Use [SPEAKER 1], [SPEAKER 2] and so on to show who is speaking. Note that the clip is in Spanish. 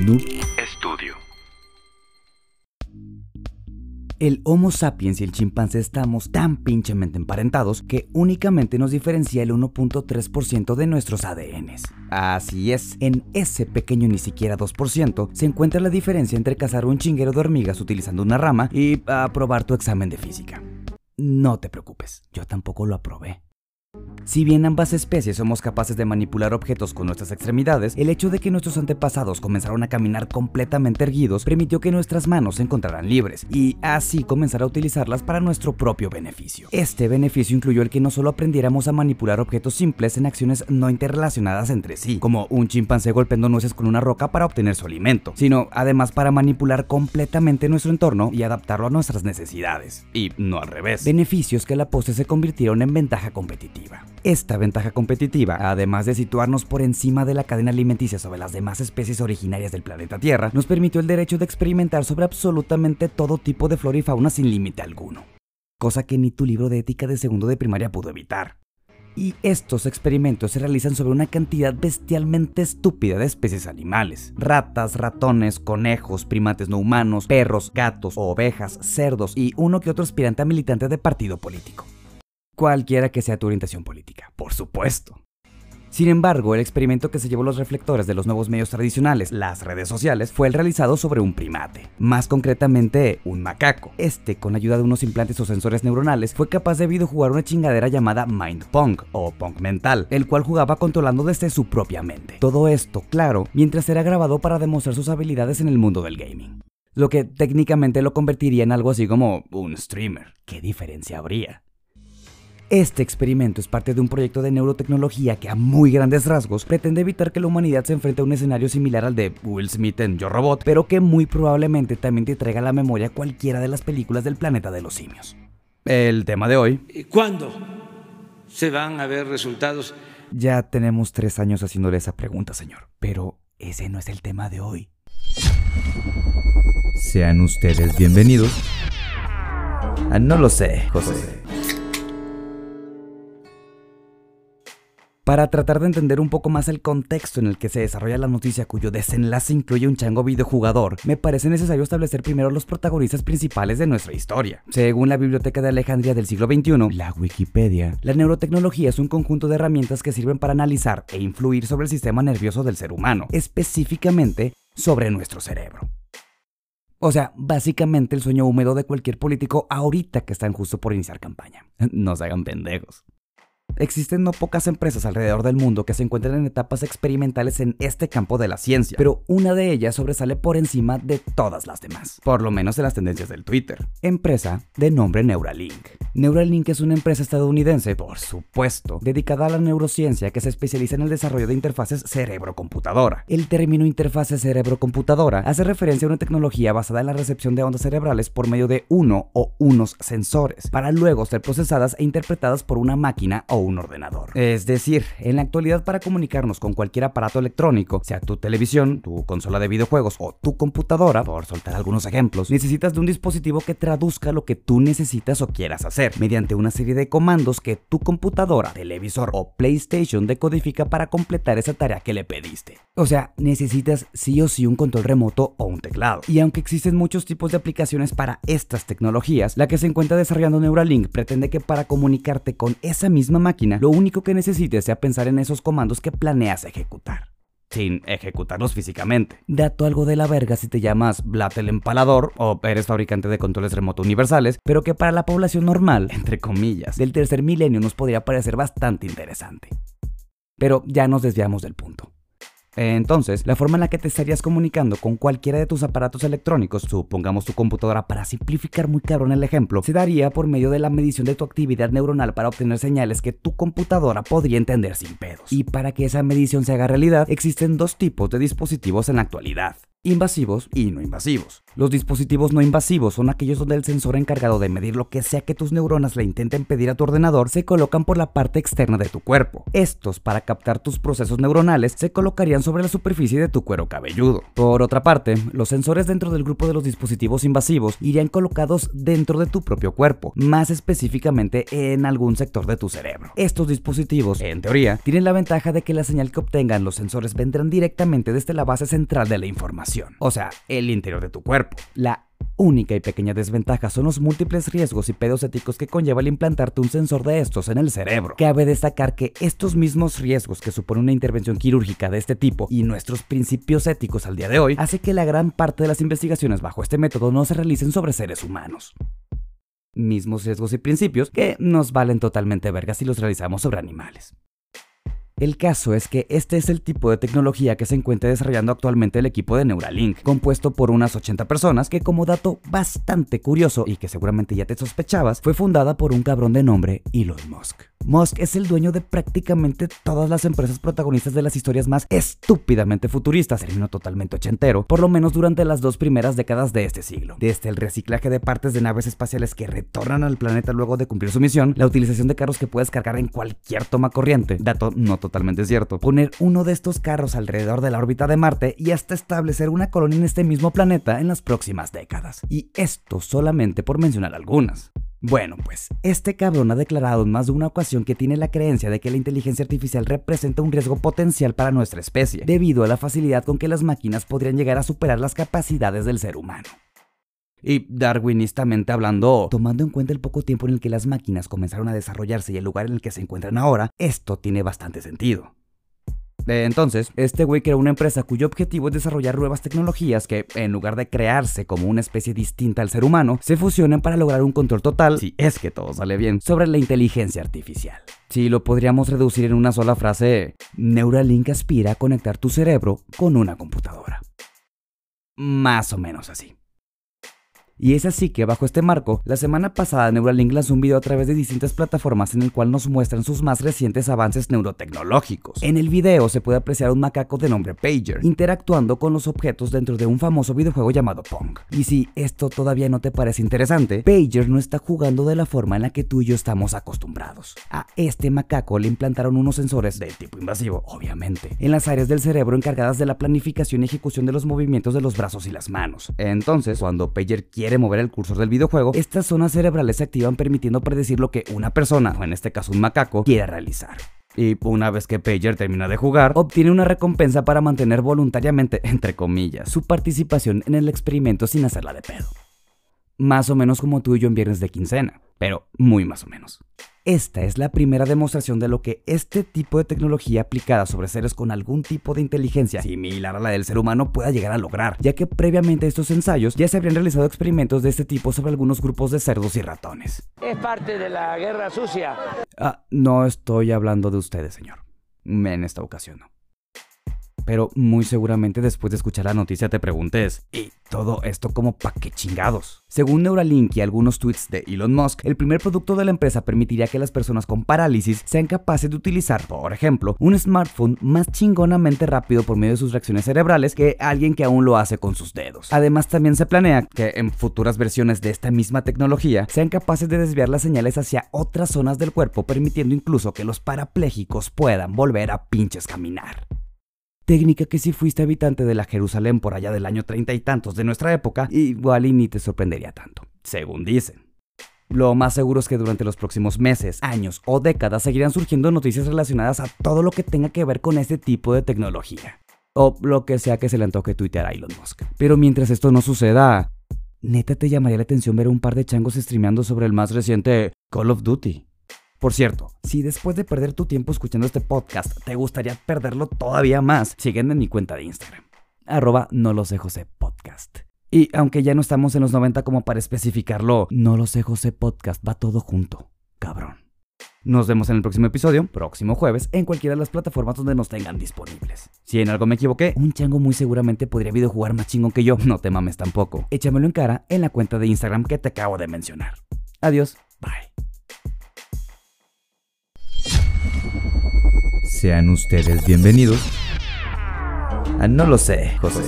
[SPEAKER 1] Noob Studio. El Homo sapiens y el chimpancé estamos tan pinchemente emparentados que únicamente nos diferencia el 1.3% de nuestros ADNs. Así es, en ese pequeño ni siquiera 2% se encuentra la diferencia entre cazar un chinguero de hormigas utilizando una rama y aprobar tu examen de física. No te preocupes, yo tampoco lo aprobé. Si bien ambas especies somos capaces de manipular objetos con nuestras extremidades, el hecho de que nuestros antepasados comenzaron a caminar completamente erguidos permitió que nuestras manos se encontraran libres y así comenzar a utilizarlas para nuestro propio beneficio. Este beneficio incluyó el que no solo aprendiéramos a manipular objetos simples en acciones no interrelacionadas entre sí, como un chimpancé golpeando nueces con una roca para obtener su alimento, sino además para manipular completamente nuestro entorno y adaptarlo a nuestras necesidades, y no al revés. Beneficios que a la postre se convirtieron en ventaja competitiva. Esta ventaja competitiva, además de situarnos por encima de la cadena alimenticia sobre las demás especies originarias del planeta Tierra, nos permitió el derecho de experimentar sobre absolutamente todo tipo de flora y fauna sin límite alguno, cosa que ni tu libro de ética de segundo de primaria pudo evitar. Y estos experimentos se realizan sobre una cantidad bestialmente estúpida de especies animales. Ratas, ratones, conejos, primates no humanos, perros, gatos, ovejas, cerdos y uno que otro aspirante a militante de partido político cualquiera que sea tu orientación política, por supuesto. Sin embargo, el experimento que se llevó los reflectores de los nuevos medios tradicionales, las redes sociales, fue el realizado sobre un primate, más concretamente un macaco. Este, con ayuda de unos implantes o sensores neuronales, fue capaz de videojugar una chingadera llamada Mind Pong o Pong mental, el cual jugaba controlando desde su propia mente. Todo esto, claro, mientras era grabado para demostrar sus habilidades en el mundo del gaming. Lo que técnicamente lo convertiría en algo así como un streamer. ¿Qué diferencia habría? Este experimento es parte de un proyecto de neurotecnología que a muy grandes rasgos pretende evitar que la humanidad se enfrente a un escenario similar al de Will Smith en Yo Robot, pero que muy probablemente también te traiga a la memoria cualquiera de las películas del planeta de los simios. El tema de hoy.
[SPEAKER 2] ¿Cuándo se van a ver resultados?
[SPEAKER 1] Ya tenemos tres años haciéndole esa pregunta, señor, pero ese no es el tema de hoy. Sean ustedes bienvenidos. Ah, no lo sé, José. Para tratar de entender un poco más el contexto en el que se desarrolla la noticia cuyo desenlace incluye un chango videojugador, me parece necesario establecer primero los protagonistas principales de nuestra historia. Según la Biblioteca de Alejandría del siglo XXI, la Wikipedia, la neurotecnología es un conjunto de herramientas que sirven para analizar e influir sobre el sistema nervioso del ser humano, específicamente sobre nuestro cerebro. O sea, básicamente el sueño húmedo de cualquier político ahorita que están justo por iniciar campaña. No se hagan pendejos. Existen no pocas empresas alrededor del mundo que se encuentran en etapas experimentales en este campo de la ciencia, pero una de ellas sobresale por encima de todas las demás, por lo menos en las tendencias del Twitter. Empresa de nombre Neuralink. Neuralink es una empresa estadounidense, por supuesto, dedicada a la neurociencia que se especializa en el desarrollo de interfaces cerebro-computadora. El término interfase cerebro-computadora hace referencia a una tecnología basada en la recepción de ondas cerebrales por medio de uno o unos sensores, para luego ser procesadas e interpretadas por una máquina o un ordenador. Es decir, en la actualidad para comunicarnos con cualquier aparato electrónico, sea tu televisión, tu consola de videojuegos o tu computadora, por soltar algunos ejemplos, necesitas de un dispositivo que traduzca lo que tú necesitas o quieras hacer, mediante una serie de comandos que tu computadora, televisor o PlayStation decodifica para completar esa tarea que le pediste. O sea, necesitas sí o sí un control remoto o un teclado. Y aunque existen muchos tipos de aplicaciones para estas tecnologías, la que se encuentra desarrollando Neuralink pretende que para comunicarte con esa misma máquina lo único que necesites sea pensar en esos comandos que planeas ejecutar sin ejecutarlos físicamente. Dato algo de la verga si te llamas Blat el Empalador o eres fabricante de controles remoto universales, pero que para la población normal, entre comillas, del tercer milenio nos podría parecer bastante interesante. Pero ya nos desviamos del punto. Entonces, la forma en la que te estarías comunicando con cualquiera de tus aparatos electrónicos, supongamos tu computadora para simplificar muy cabrón el ejemplo, se daría por medio de la medición de tu actividad neuronal para obtener señales que tu computadora podría entender sin pedos. Y para que esa medición se haga realidad, existen dos tipos de dispositivos en la actualidad invasivos y no invasivos. Los dispositivos no invasivos son aquellos donde el sensor encargado de medir lo que sea que tus neuronas le intenten pedir a tu ordenador se colocan por la parte externa de tu cuerpo. Estos, para captar tus procesos neuronales, se colocarían sobre la superficie de tu cuero cabelludo. Por otra parte, los sensores dentro del grupo de los dispositivos invasivos irían colocados dentro de tu propio cuerpo, más específicamente en algún sector de tu cerebro. Estos dispositivos, en teoría, tienen la ventaja de que la señal que obtengan los sensores vendrán directamente desde la base central de la información o sea, el interior de tu cuerpo. La única y pequeña desventaja son los múltiples riesgos y pedos éticos que conlleva el implantarte un sensor de estos en el cerebro. Cabe destacar que estos mismos riesgos que supone una intervención quirúrgica de este tipo y nuestros principios éticos al día de hoy hace que la gran parte de las investigaciones bajo este método no se realicen sobre seres humanos mismos riesgos y principios que nos valen totalmente vergas si los realizamos sobre animales. El caso es que este es el tipo de tecnología que se encuentra desarrollando actualmente el equipo de Neuralink, compuesto por unas 80 personas que como dato bastante curioso y que seguramente ya te sospechabas, fue fundada por un cabrón de nombre Elon Musk. Musk es el dueño de prácticamente todas las empresas protagonistas de las historias más estúpidamente futuristas, término totalmente ochentero, por lo menos durante las dos primeras décadas de este siglo. Desde el reciclaje de partes de naves espaciales que retornan al planeta luego de cumplir su misión, la utilización de carros que puedes cargar en cualquier toma corriente, dato no totalmente cierto, poner uno de estos carros alrededor de la órbita de Marte y hasta establecer una colonia en este mismo planeta en las próximas décadas. Y esto solamente por mencionar algunas. Bueno, pues este cabrón ha declarado en más de una ocasión que tiene la creencia de que la inteligencia artificial representa un riesgo potencial para nuestra especie, debido a la facilidad con que las máquinas podrían llegar a superar las capacidades del ser humano. Y darwinistamente hablando, tomando en cuenta el poco tiempo en el que las máquinas comenzaron a desarrollarse y el lugar en el que se encuentran ahora, esto tiene bastante sentido. Entonces, este güey creó una empresa cuyo objetivo es desarrollar nuevas tecnologías que, en lugar de crearse como una especie distinta al ser humano, se fusionen para lograr un control total, si es que todo sale bien, sobre la inteligencia artificial. Si lo podríamos reducir en una sola frase, Neuralink aspira a conectar tu cerebro con una computadora. Más o menos así. Y es así que bajo este marco, la semana pasada Neuralink lanzó un video a través de distintas plataformas en el cual nos muestran sus más recientes avances neurotecnológicos. En el video se puede apreciar un macaco de nombre Pager interactuando con los objetos dentro de un famoso videojuego llamado Pong. Y si esto todavía no te parece interesante, Pager no está jugando de la forma en la que tú y yo estamos acostumbrados. A este macaco le implantaron unos sensores de tipo invasivo, obviamente, en las áreas del cerebro encargadas de la planificación y ejecución de los movimientos de los brazos y las manos. Entonces, cuando Pager quiere mover el cursor del videojuego, estas zonas cerebrales se activan permitiendo predecir lo que una persona, o en este caso un macaco, quiera realizar. Y una vez que Pager termina de jugar, obtiene una recompensa para mantener voluntariamente, entre comillas, su participación en el experimento sin hacerla de pedo. Más o menos como tú y yo en viernes de quincena, pero muy más o menos. Esta es la primera demostración de lo que este tipo de tecnología aplicada sobre seres con algún tipo de inteligencia similar a la del ser humano pueda llegar a lograr, ya que previamente a estos ensayos ya se habrían realizado experimentos de este tipo sobre algunos grupos de cerdos y ratones.
[SPEAKER 2] Es parte de la guerra sucia.
[SPEAKER 1] Ah, no estoy hablando de ustedes, señor. En esta ocasión no. Pero muy seguramente después de escuchar la noticia te preguntes, ¿y todo esto como pa' qué chingados? Según Neuralink y algunos tweets de Elon Musk, el primer producto de la empresa permitiría que las personas con parálisis sean capaces de utilizar, por ejemplo, un smartphone más chingonamente rápido por medio de sus reacciones cerebrales que alguien que aún lo hace con sus dedos. Además, también se planea que en futuras versiones de esta misma tecnología sean capaces de desviar las señales hacia otras zonas del cuerpo, permitiendo incluso que los parapléjicos puedan volver a pinches caminar técnica que si fuiste habitante de la Jerusalén por allá del año treinta y tantos de nuestra época, igual y ni te sorprendería tanto, según dicen. Lo más seguro es que durante los próximos meses, años o décadas seguirán surgiendo noticias relacionadas a todo lo que tenga que ver con este tipo de tecnología. O lo que sea que se le antoje tuitear a Elon Musk. Pero mientras esto no suceda, neta te llamaría la atención ver un par de changos streameando sobre el más reciente Call of Duty. Por cierto, si después de perder tu tiempo escuchando este podcast te gustaría perderlo todavía más, sígueme en mi cuenta de Instagram, arroba no lo sé José Podcast. Y aunque ya no estamos en los 90 como para especificarlo, no lo sé José Podcast, va todo junto, cabrón. Nos vemos en el próximo episodio, próximo jueves, en cualquiera de las plataformas donde nos tengan disponibles. Si en algo me equivoqué, un chango muy seguramente podría videojugar más chingón que yo, no te mames tampoco. Échamelo en cara en la cuenta de Instagram que te acabo de mencionar. Adiós, bye. Sean ustedes bienvenidos a No lo sé, José.